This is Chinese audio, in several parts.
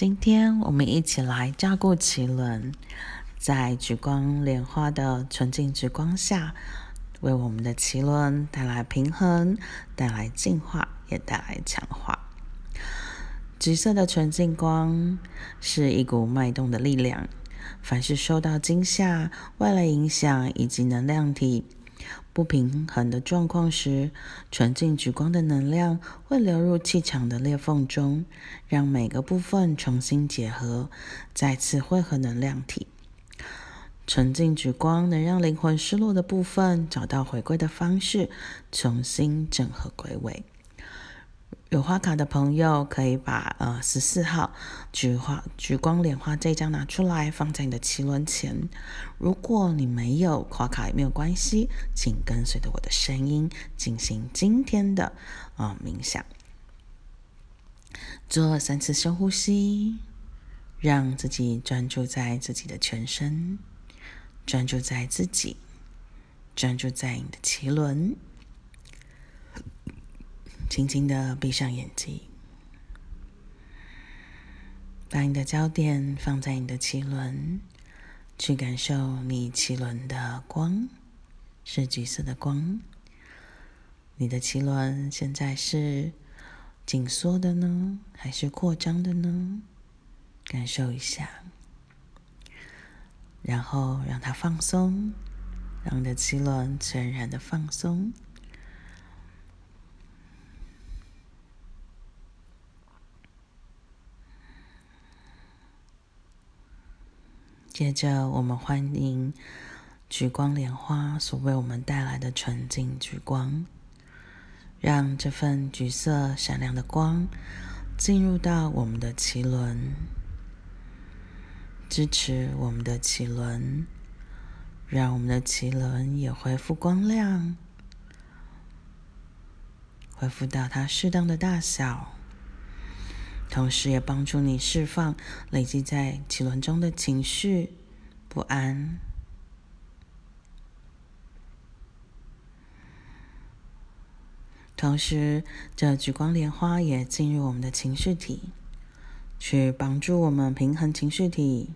今天我们一起来照顾脐轮，在橘光莲花的纯净之光下，为我们的脐轮带来平衡，带来净化，也带来强化。橘色的纯净光是一股脉动的力量，凡是受到惊吓、外来影响以及能量体。不平衡的状况时，纯净之光的能量会流入气场的裂缝中，让每个部分重新结合，再次汇合能量体。纯净之光能让灵魂失落的部分找到回归的方式，重新整合归位。有花卡的朋友可以把呃十四号菊花橘光莲花这张拿出来，放在你的脐轮前。如果你没有花卡也没有关系，请跟随着我的声音进行今天的啊冥想。做三次深呼吸，让自己专注在自己的全身，专注在自己，专注在你的脐轮。轻轻的闭上眼睛，把你的焦点放在你的脐轮，去感受你脐轮的光，是橘色的光。你的脐轮现在是紧缩的呢，还是扩张的呢？感受一下，然后让它放松，让你的脐轮全然的放松。接着，我们欢迎橘光莲花所为我们带来的纯净橘光，让这份橘色闪亮的光进入到我们的脐轮，支持我们的脐轮，让我们的脐轮也恢复光亮，恢复到它适当的大小。同时，也帮助你释放累积在脐轮中的情绪、不安。同时，这橘光莲花也进入我们的情绪体，去帮助我们平衡情绪体，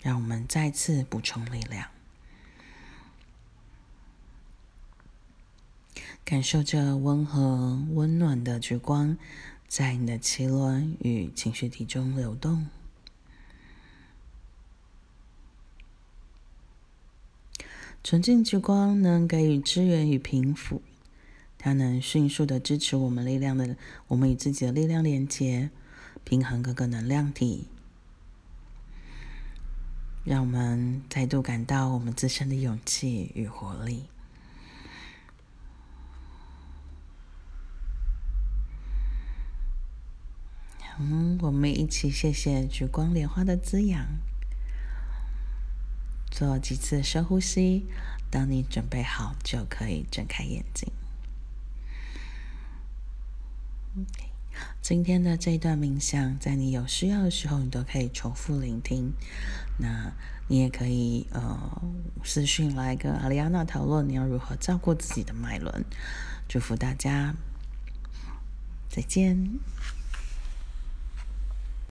让我们再次补充力量。感受着温和、温暖的橘光。在你的脐轮与情绪体中流动，纯净之光能给予支援与平抚，它能迅速的支持我们力量的，我们与自己的力量连接，平衡各个能量体，让我们再度感到我们自身的勇气与活力。嗯，我们一起谢谢橘光莲花的滋养。做几次深呼吸，当你准备好，就可以睁开眼睛。今天的这一段冥想，在你有需要的时候，你都可以重复聆听。那你也可以呃私讯来跟阿丽安娜讨论，你要如何照顾自己的脉轮。祝福大家，再见。